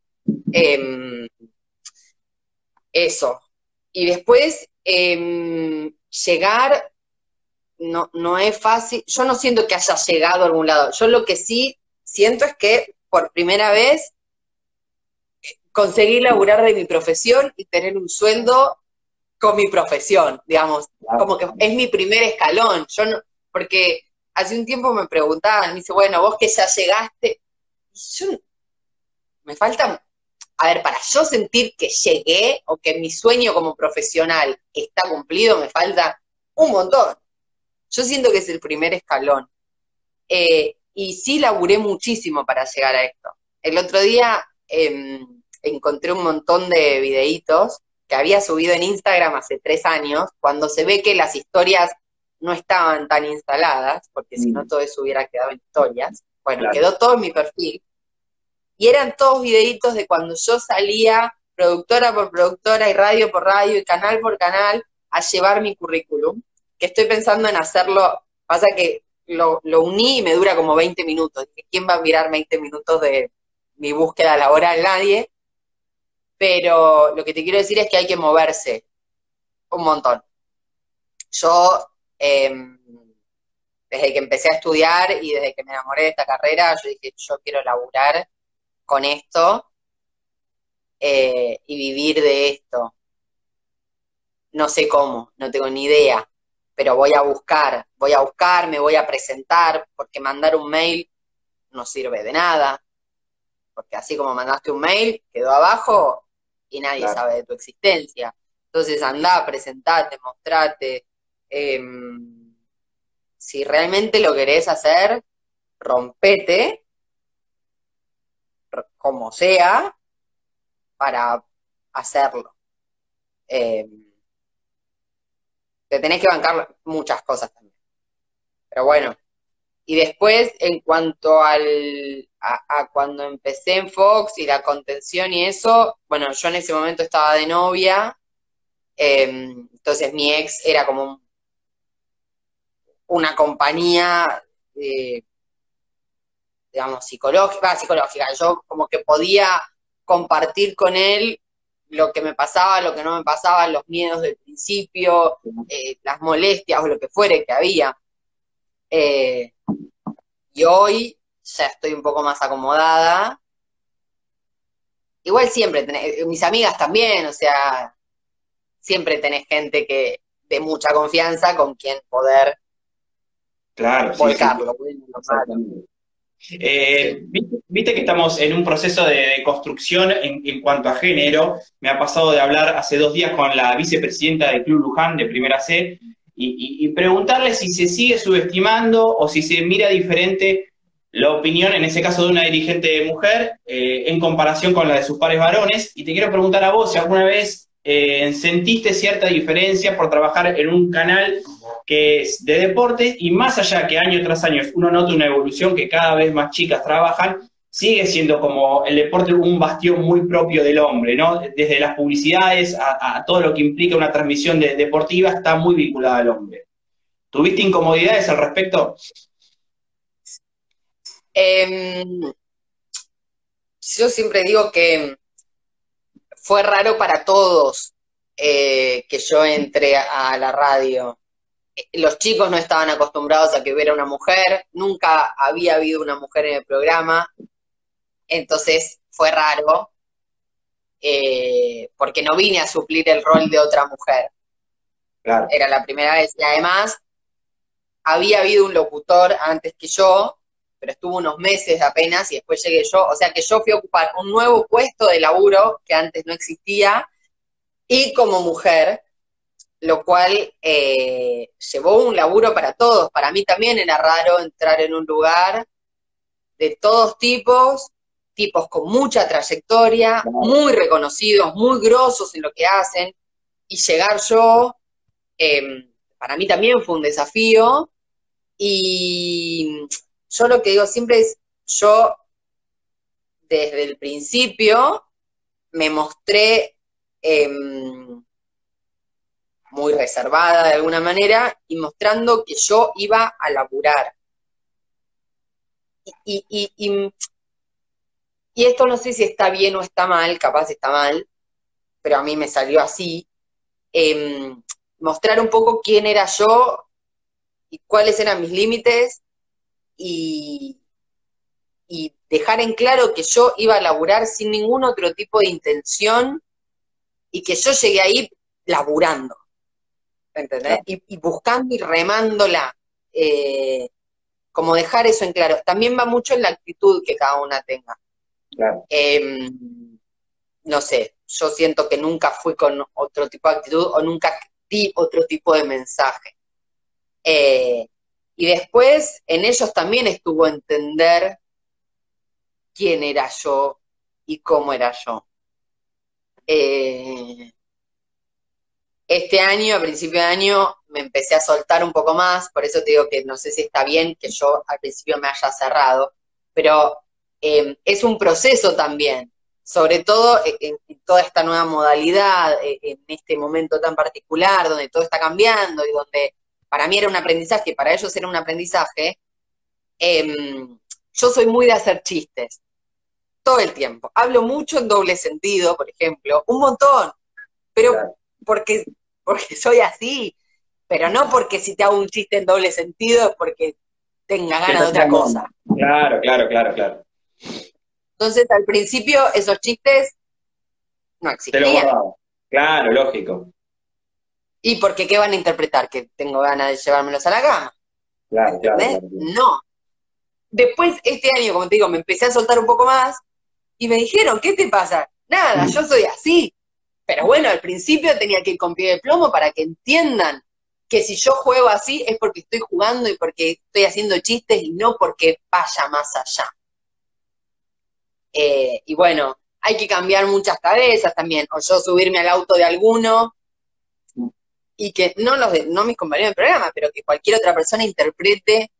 em, eso. Y después em, llegar, no, no es fácil. Yo no siento que haya llegado a algún lado. Yo lo que sí siento es que por primera vez conseguí laburar de mi profesión y tener un sueldo con mi profesión, digamos, como que es mi primer escalón. Yo no, porque hace un tiempo me preguntaban, me dice, bueno, vos que ya llegaste, yo, me falta, a ver, para yo sentir que llegué o que mi sueño como profesional está cumplido, me falta un montón. Yo siento que es el primer escalón. Eh, y sí laburé muchísimo para llegar a esto. El otro día em, encontré un montón de videitos que había subido en Instagram hace tres años, cuando se ve que las historias no estaban tan instaladas, porque si no mm. todo eso hubiera quedado en historias. Bueno, quedó todo en mi perfil. Y eran todos videitos de cuando yo salía productora por productora y radio por radio y canal por canal a llevar mi currículum, que estoy pensando en hacerlo, pasa que lo, uní y me dura como 20 minutos. ¿Quién va a mirar 20 minutos de mi búsqueda laboral? Nadie. Pero lo que te quiero decir es que hay que moverse un montón. Yo, em, desde que empecé a estudiar y desde que me enamoré de esta carrera, yo dije, yo quiero laburar con esto eh, y vivir de esto. No sé cómo, no tengo ni idea, pero voy a buscar, voy a buscar, me voy a presentar, porque mandar un mail no sirve de nada, porque así como mandaste un mail, quedó abajo y nadie sabe de tu existencia. Entonces anda, presentate, mostrate. Em, si realmente lo querés hacer, rompete, como sea, para hacerlo. Em, te tenés que bancar muchas cosas también. Pero bueno, y después en cuanto al, a, cuando empecé en Fox y la contención y eso, bueno, yo en ese momento estaba de novia, em, entonces mi ex era como una compañía, digamos, psicológica, psicológica, yo como que podía compartir con él lo que me pasaba, lo que no me pasaba, los miedos del principio, eh, las molestias o lo que fuere que había. Eh, y hoy ya estoy un poco más acomodada. Igual siempre, tenés, mis amigas también, o sea, siempre tenés gente que de mucha confianza con quien poder claro, volcarlo. Eh, viste, que estamos en un proceso de, construcción en, cuanto a género. Me ha pasado de hablar hace dos días con la vicepresidenta del Club Luján de Primera C y, preguntarle si se sigue subestimando o si se mira diferente la opinión, en ese caso de una dirigente mujer, eh, en comparación con la de sus pares varones. Y te quiero preguntar a vos si alguna vez eh, sentiste cierta diferencia por trabajar en un canal que es de deportes y más allá que año tras año uno nota una evolución que cada vez más chicas trabajan, sigue siendo como el deporte un bastión muy propio del hombre, ¿no? Desde las publicidades a, todo lo que implica una transmisión deportiva está muy vinculada al hombre. ¿Tuviste incomodidades al respecto? Em, yo siempre digo que fue raro para todos eh, que yo entré a la radio los chicos no estaban acostumbrados a que hubiera una mujer, nunca había habido una mujer en el programa, entonces fue raro, eh, porque no vine a suplir el rol de otra mujer. Era la primera vez. Y además, había habido un locutor antes que yo, pero estuvo unos meses apenas y después llegué yo. O sea que yo fui a ocupar un nuevo puesto de laburo que antes no existía y como mujer lo cual eh, llevó un laburo para todos. Para mí también era raro entrar en un lugar de todos tipos, tipos con mucha trayectoria, muy reconocidos, muy grosos en lo que hacen, y llegar yo, em, para mí también fue un desafío, y yo lo que digo siempre es, yo desde el principio me mostré... Em, muy reservada de alguna manera y mostrando que yo iba a laburar. Y, y, esto no sé si está bien o está mal, capaz está mal, pero a mí me salió así. Em, mostrar un poco quién era yo y cuáles eran mis límites y, y dejar en claro que yo iba a laburar sin ningún otro tipo de intención y que yo llegué ahí laburando, ¿entendés? Y, buscando y remándola, eh, como dejar eso en claro. También va mucho en la actitud que cada una tenga. Em, no sé, yo siento que nunca fui con otro tipo de actitud o nunca di otro tipo de mensaje. Eh, y después en ellos también estuvo entender quién era yo y cómo era yo. Eh, este año, a principio de año, me empecé a soltar un poco más, por eso te digo que no sé si está bien que yo al principio me haya cerrado, pero eh, es un proceso también, sobre todo en, toda esta nueva modalidad, eh, en este momento tan particular, donde todo está cambiando y donde para mí era un aprendizaje, para ellos era un aprendizaje, em, yo soy muy de hacer chistes, todo el tiempo. Hablo mucho en doble sentido, por ejemplo, un montón, pero porque, porque soy así, pero no porque si te hago un chiste en doble sentido es porque tenga ganas de otra cosa. Claro, claro, claro, claro. Entonces, al principio, esos chistes no existían. Claro, lógico. ¿Y porque qué van a interpretar? ¿Que tengo ganas de llevármelos a la cama? Claro, claro, No. Después, este año, como te digo, me empecé a soltar un poco más y me dijeron, ¿qué te pasa? Nada, mm. yo soy así. Pero bueno, al principio tenía que ir con pie de plomo para que entiendan que si yo juego así es porque estoy jugando y porque estoy haciendo chistes y no porque vaya más allá. Eh, y bueno, hay que cambiar muchas cabezas también, o yo subirme al auto de alguno y que no los de, no mis compañeros de programa, pero que cualquier otra persona interprete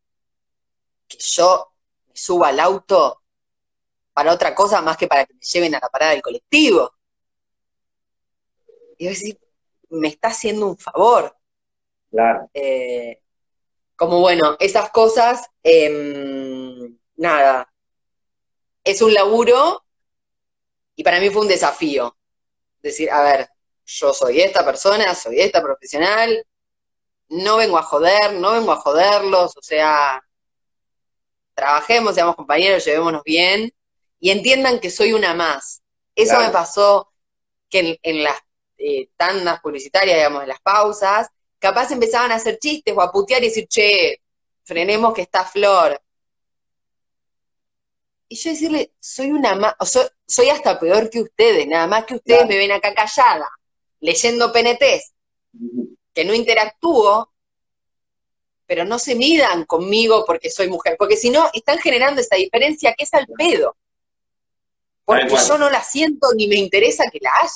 que yo me suba al auto para otra cosa más que para que me lleven a la parada del colectivo. Y decir, me está haciendo un favor. Claro. Eh, como bueno, esas cosas, em, nada, es un laburo y para mí fue un desafío. Decir, a ver, yo soy esta persona, soy esta profesional, no vengo a joder, no vengo a joderlos, o sea, trabajemos, seamos compañeros, llevémonos bien y entiendan que soy una más. Eso me pasó que en, las eh, tandas publicitarias, digamos, en las pausas, capaz empezaban a hacer chistes o a putear y decir, che, frenemos que está Flor, y yo decirle, soy una soy, hasta peor que ustedes, nada más que ustedes me ven acá callada, leyendo PNTs, que no interactúo, pero no se midan conmigo porque soy mujer, porque si no, están generando esa diferencia que es al pedo. Porque yo no la siento ni me interesa que la haya.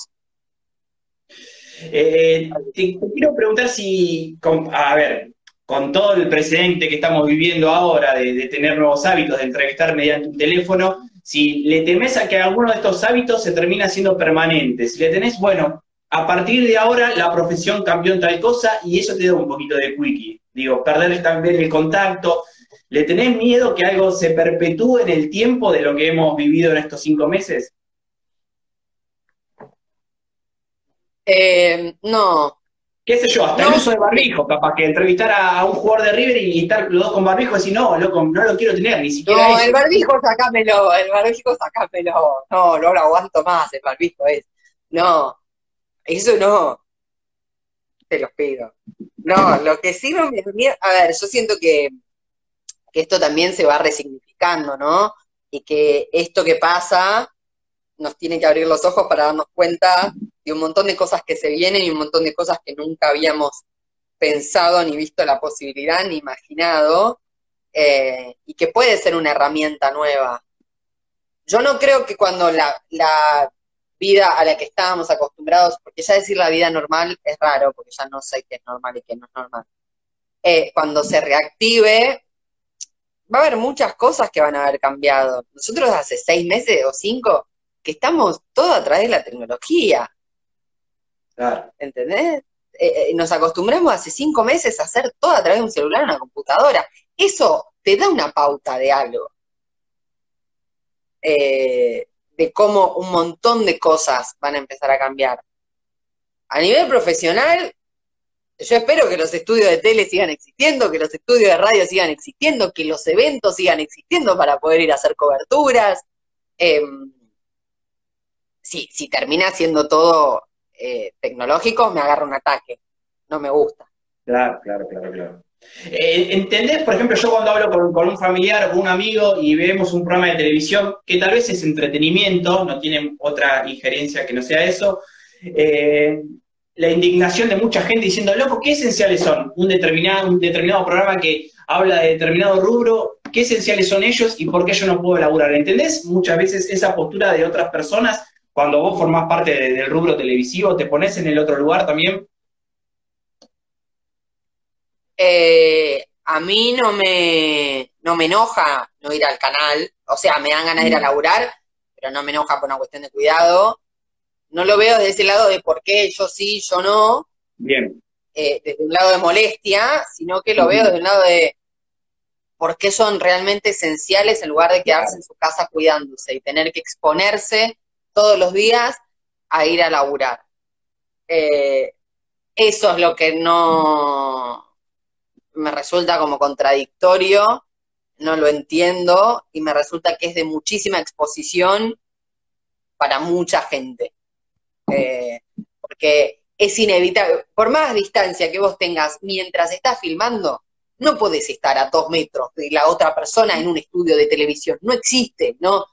Eh, te, quiero preguntar si, a ver, con todo el precedente que estamos viviendo ahora de, tener nuevos hábitos, de entrevistar mediante un teléfono, si le temes a que alguno de estos hábitos se termina siendo permanente, si le tenés, bueno, a partir de ahora la profesión cambió en tal cosa y eso te da un poquito de quickie. Digo, perder también el contacto. ¿Le tenés miedo que algo se perpetúe en el tiempo de lo que hemos vivido en estos cinco meses? Eh, no, qué sé yo, hasta el uso de barbijo, capaz que entrevistar a, un jugador de River y, estar los dos con barbijo y decir, no, loco, no lo quiero tener, ni siquiera No, el barbijo sacámelo, el barbijo sacámelo, no, no lo aguanto más, el barbijo es, no, eso no, te los pido. No, lo que sí no me... A ver, yo siento que, que esto también se va resignificando, ¿no? Y que esto que pasa nos tiene que abrir los ojos para darnos cuenta de un montón de cosas que se vienen y un montón de cosas que nunca habíamos pensado ni visto la posibilidad ni imaginado eh, y que puede ser una herramienta nueva. Yo no creo que cuando la, vida a la que estábamos acostumbrados, porque ya decir la vida normal es raro, porque ya no sé qué es normal y qué no es normal, eh, cuando se reactive, va a haber muchas cosas que van a haber cambiado. Nosotros hace seis meses o cinco que estamos todo a través de la tecnología. Claro. ¿Entendés? Eh, eh, nos acostumbramos hace cinco meses a hacer todo a través de un celular una computadora. Eso te da una pauta de algo. Eh, de cómo un montón de cosas van a empezar a cambiar. A nivel profesional, yo espero que los estudios de tele sigan existiendo, que los estudios de radio sigan existiendo, que los eventos sigan existiendo para poder ir a hacer coberturas. Em, si, si termina siendo todo eh, me agarra un ataque. No me gusta. Claro, claro, claro, claro. Eh, ¿Entendés? Por ejemplo, yo cuando hablo con, un familiar o con un amigo y vemos un programa de televisión que tal vez es entretenimiento, no tiene otra injerencia que no sea eso, eh, la indignación de mucha gente diciendo, loco, ¿qué esenciales son? Un determinado, un determinado programa que habla de determinado rubro, ¿qué esenciales son ellos y por qué yo no puedo elaborar? ¿Entendés? Muchas veces esa postura de otras personas, cuando vos formás parte del rubro televisivo, te pones en el otro lugar también. Eh, a mí no me, no me enoja no ir al canal, o sea, me dan ganas de ir a mm. laburar, pero no me enoja por una cuestión de cuidado no lo veo desde ese lado de por qué yo sí, yo no. Bien. Eh, desde un lado de molestia, sino que lo veo desde un lado de por qué son realmente esenciales en lugar de quedarse en su casa cuidándose y tener que exponerse todos los días a ir a laburar. Eh, eso es lo que no me resulta como contradictorio, no lo entiendo y me resulta que es de muchísima exposición para mucha gente. Eh, porque es inevitable, por más distancia que vos tengas mientras estás filmando, no podés estar a dos metros de la otra persona en un estudio de televisión, no existe, ¿no?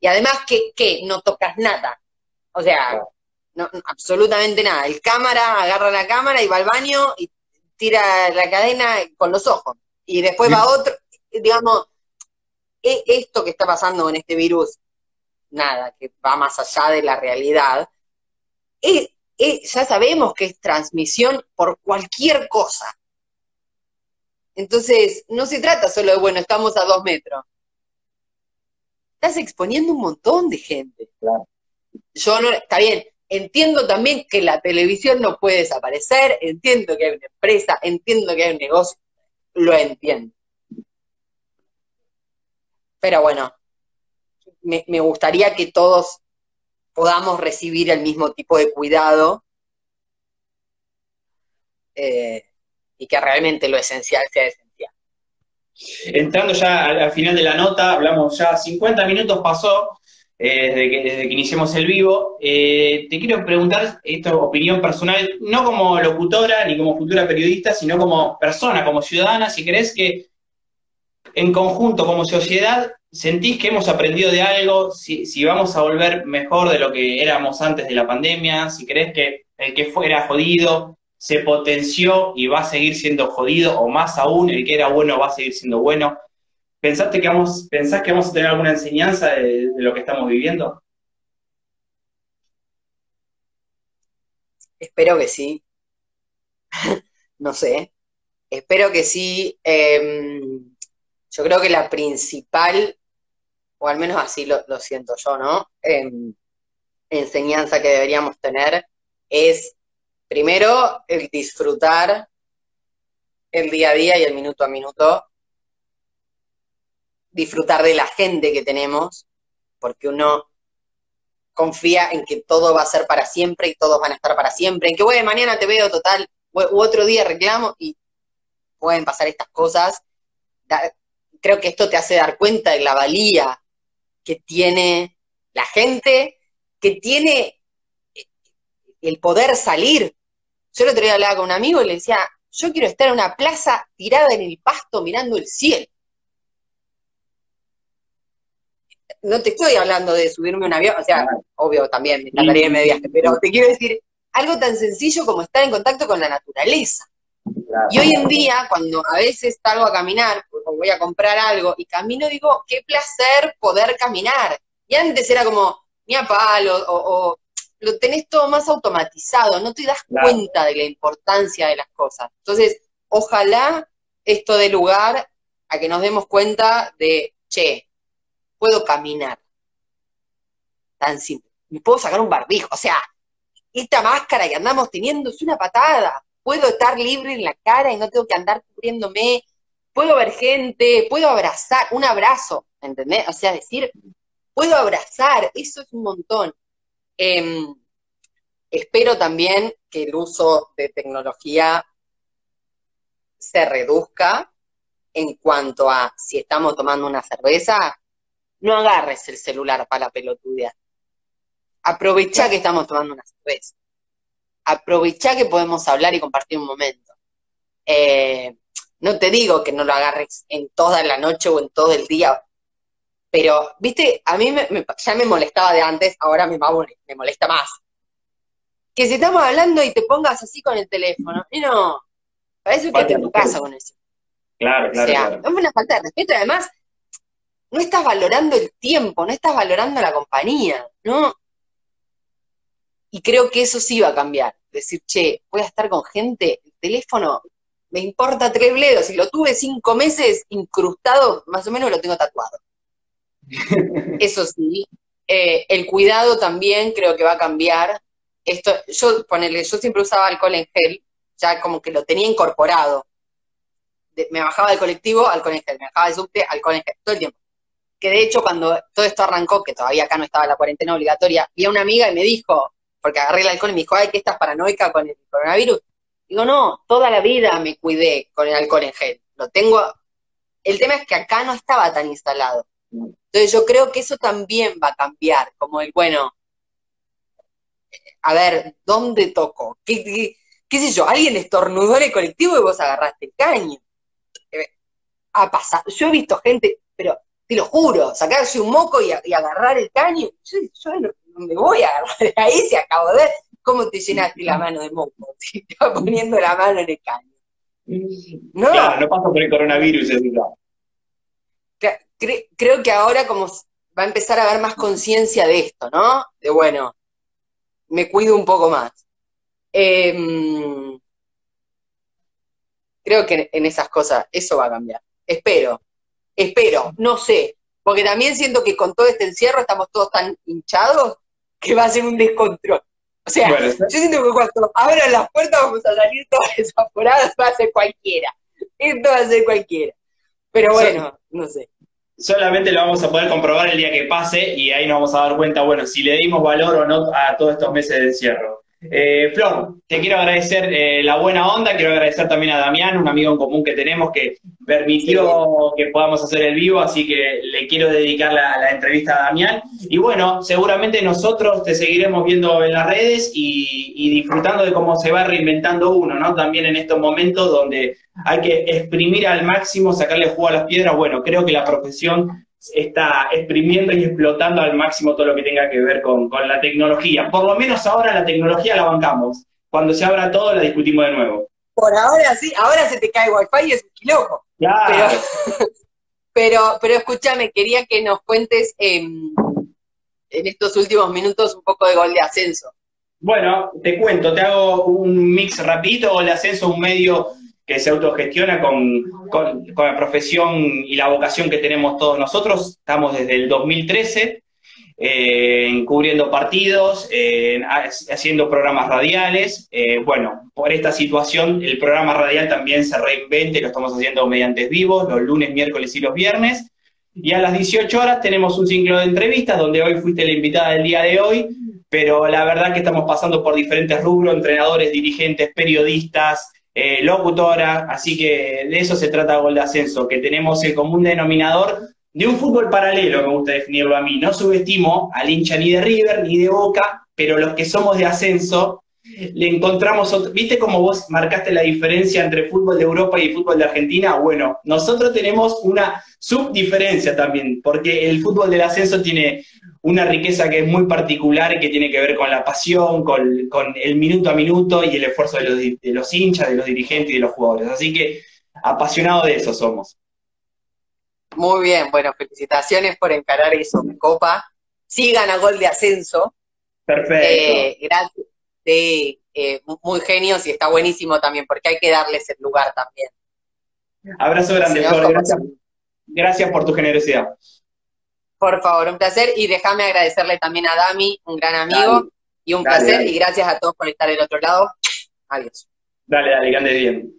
Y además que, ¿qué? No tocas nada, o sea, no, absolutamente nada. El cámara agarra la cámara y va al baño y tira la cadena con los ojos, y después va otro, digamos, e, esto que está pasando con este virus, nada, que va más allá de la realidad, ya sabemos que es transmisión por cualquier cosa. Entonces, no se trata solo de, bueno, estamos a dos metros. Estás exponiendo un montón de gente. Yo no, está bien, entiendo también que la televisión no puede desaparecer, entiendo que hay una empresa, entiendo que hay un negocio, lo entiendo. Pero bueno, me gustaría que todos podamos recibir el mismo tipo de cuidado eh, y que realmente lo esencial sea esencial. Entrando ya al, final de la nota, hablamos ya 50 minutos pasó eh, desde, que, desde, que, iniciamos el vivo. Eh, te quiero preguntar, esta opinión personal, no como locutora ni como futura periodista, sino como persona, como ciudadana, si crees que en conjunto, como sociedad, ¿Sentís que hemos aprendido de algo? Si, vamos a volver mejor de lo que éramos antes de la pandemia, si crees que el que fuera jodido se potenció y va a seguir siendo jodido, o más aún, el que era bueno va a seguir siendo bueno. ¿Pensaste que vamos, ¿Pensás que vamos a tener alguna enseñanza de, lo que estamos viviendo? Espero que sí. no sé. Espero que sí. Em, yo creo que la principal o al menos así lo, siento yo, ¿no? Em, enseñanza que deberíamos tener es, primero, el disfrutar el día a día y el minuto a minuto, disfrutar de la gente que tenemos, porque uno confía en que todo va a ser para siempre y todos van a estar para siempre, en que, bueno, mañana te veo total, u otro día reclamo y pueden pasar estas cosas. creo que esto te hace dar cuenta de la valía que tiene la gente, que tiene el poder salir. Yo el otro día hablaba con un amigo y le decía, yo quiero estar en una plaza tirada en el pasto mirando el cielo. No te estoy hablando de subirme un avión, o sea, obvio también me encantaría irme de viaje, pero te quiero decir algo tan sencillo como estar en contacto con la naturaleza. Y hoy en día, cuando a veces salgo a caminar, o voy a comprar algo y camino, digo, qué placer poder caminar. Y antes era como, mi palo, o, lo tenés todo más automatizado, no te das cuenta de la importancia de las cosas. Entonces, ojalá esto dé lugar a que nos demos cuenta de, che, puedo caminar. Tan simple. Me puedo sacar un barbijo. O sea, esta máscara que andamos teniendo es una patada puedo estar libre en la cara y no tengo que andar cubriéndome, puedo ver gente, puedo abrazar, un abrazo, ¿entendés? O sea, decir, puedo abrazar, eso es un montón. Em, espero también que el uso de tecnología se reduzca en cuanto a si estamos tomando una cerveza, no agarres el celular para la pelotudear. Aprovecha que estamos tomando una cerveza. Aprovecha que podemos hablar y compartir un momento. Eh, no te digo que no lo agarres en toda la noche o en todo el día, pero, viste, a mí ya me molestaba de antes, ahora me, me molesta más. Que si estamos hablando y te pongas así con el teléfono, y no, para eso que en tu casa con eso. Claro, claro. O sea, es una falta de respeto, además, no estás valorando el tiempo, no estás valorando la compañía, ¿no? Y creo que eso sí va a cambiar. Decir, che, voy a estar con gente, el teléfono me importa tres bledos, si lo tuve cinco meses incrustado, más o menos lo tengo tatuado. Eso sí, eh, el cuidado también creo que va a cambiar. Esto, yo ponerle, yo siempre usaba alcohol en gel, ya como que lo tenía incorporado. me bajaba del colectivo, alcohol en gel, me bajaba del subte, alcohol en gel, todo el tiempo. Que de hecho cuando todo esto arrancó, que todavía acá no estaba la cuarentena obligatoria, vi a una amiga y me dijo, porque agarré el alcohol y me dijo, ay, que estás paranoica con el coronavirus. Digo, no, toda la vida me cuidé con el alcohol en gel. Lo tengo. El tema es que acá no estaba tan instalado. Entonces yo creo que eso también va a cambiar, como el, bueno, a ver, ¿dónde toco? ¿Qué, qué, sé yo? Alguien estornudó en el colectivo y vos agarraste el caño. Eh, ha pasado. Yo he visto gente, pero te lo juro, sacarse un moco y, agarrar el caño. Yo, no, me voy a agarrar, ahí se acabó de ver cómo te llenaste la mano de moco. Te estaba poniendo la mano en el caño. No, claro, no pasa por el coronavirus, es creo que ahora como va a empezar a haber más conciencia de esto, ¿no? De bueno, me cuido un poco más. Em, creo que en esas cosas eso va a cambiar. Espero, espero, no sé, porque también siento que con todo este encierro estamos todos tan hinchados que va a ser un descontrol. O sea, yo siento que cuando abran las puertas vamos a salir todos desaforados, va a ser cualquiera. Esto va a ser cualquiera. Pero bueno, no sé solamente lo vamos a poder comprobar el día que pase y ahí nos vamos a dar cuenta, bueno, si le dimos valor o no a todos estos meses de encierro. Eh, Flor, te quiero agradecer eh, la buena onda, quiero agradecer también a Damián, un amigo en común que tenemos que permitió que podamos hacer el vivo, así que le quiero dedicar la, entrevista a Damián. Y bueno, seguramente nosotros te seguiremos viendo en las redes y, y, disfrutando de cómo se va reinventando uno, ¿no? También en estos momentos donde hay que exprimir al máximo, sacarle jugo a las piedras. Bueno, creo que la profesión está exprimiendo y explotando al máximo todo lo que tenga que ver con, la tecnología. Por lo menos ahora la tecnología la bancamos. Cuando se abra todo la discutimos de nuevo. Por ahora sí, ahora se te cae wifi y es un quilombo. Pero, pero, escúchame, quería que nos cuentes en estos últimos minutos un poco de gol de ascenso. Bueno, te cuento, te hago un mix rapidito, gol de ascenso, un medio que se autogestiona con, con, la profesión y la vocación que tenemos todos nosotros. Estamos desde el 2013 eh, cubriendo partidos, haciendo programas radiales. Eh, bueno, por esta situación el programa radial también se reinvente, lo estamos haciendo mediante vivos, los lunes, miércoles y los viernes. Y a las 18 horas tenemos un ciclo de entrevistas donde hoy fuiste la invitada del día de hoy, pero la verdad que estamos pasando por diferentes rubros, entrenadores, dirigentes, periodistas, eh, locutora, así que de eso se trata Gol de Ascenso, que tenemos el común denominador de un fútbol paralelo, me gusta definirlo a mí. No subestimo al hincha ni de River ni de Boca, pero los que somos de ascenso le encontramos, ¿viste cómo vos marcaste la diferencia entre fútbol de Europa y fútbol de Argentina? Bueno, nosotros tenemos una subdiferencia también, porque el fútbol del ascenso tiene una riqueza que es muy particular y que tiene que ver con la pasión, con, el minuto a minuto y el esfuerzo de los, de los, hinchas, de los dirigentes y de los jugadores. Así que apasionados de eso somos. Muy bien, bueno, felicitaciones por encarar eso, copa. Sigan a gol de ascenso. Perfecto. Eh, gracias. Sí, eh, muy genios y está buenísimo también, porque hay que darles el lugar también. Abrazo grande, Flor. Gracias, gracias por tu generosidad. Por favor, un placer. Y déjame agradecerle también a Dami, un gran amigo, y un placer. Y gracias a todos por estar del otro lado. Adiós. Dale, dale, que andes bien.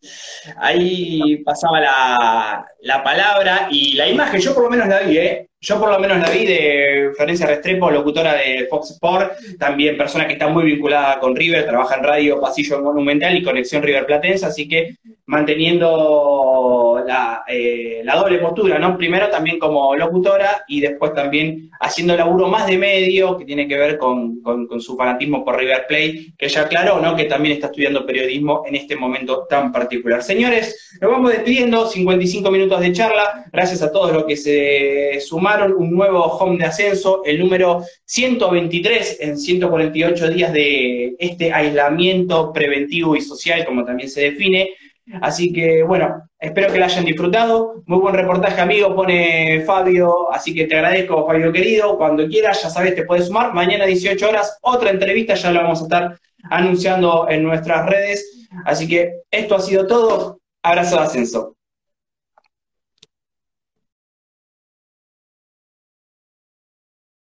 Ahí pasaba la, palabra y la imagen, yo por lo menos la vi, ¿eh? Yo por lo menos la vi de Florencia Restrepo, locutora de Fox Sport, también persona que está muy vinculada con River, trabaja en Radio Pasillo Monumental y Conexión River Platense, así que manteniendo la, eh, doble postura, ¿no? Primero también como locutora y después también haciendo laburo más de medio, que tiene que ver con, su fanatismo por River Plate, que ya aclaró, ¿no? Que también está estudiando periodismo en este momento tan particular. Señores, nos vamos despidiendo, 55 minutos de charla, gracias a todos los que se un nuevo home de ascenso, el número 123 en 148 días de este aislamiento preventivo y social, como también se define. Así que bueno, espero que la hayan disfrutado. Muy buen reportaje, amigo, pone Fabio. Así que te agradezco, Fabio querido. Cuando quieras, ya sabes, te puedes sumar. Mañana 18 horas, otra entrevista, ya la vamos a estar anunciando en nuestras redes. Así que esto ha sido todo. Abrazo de ascenso.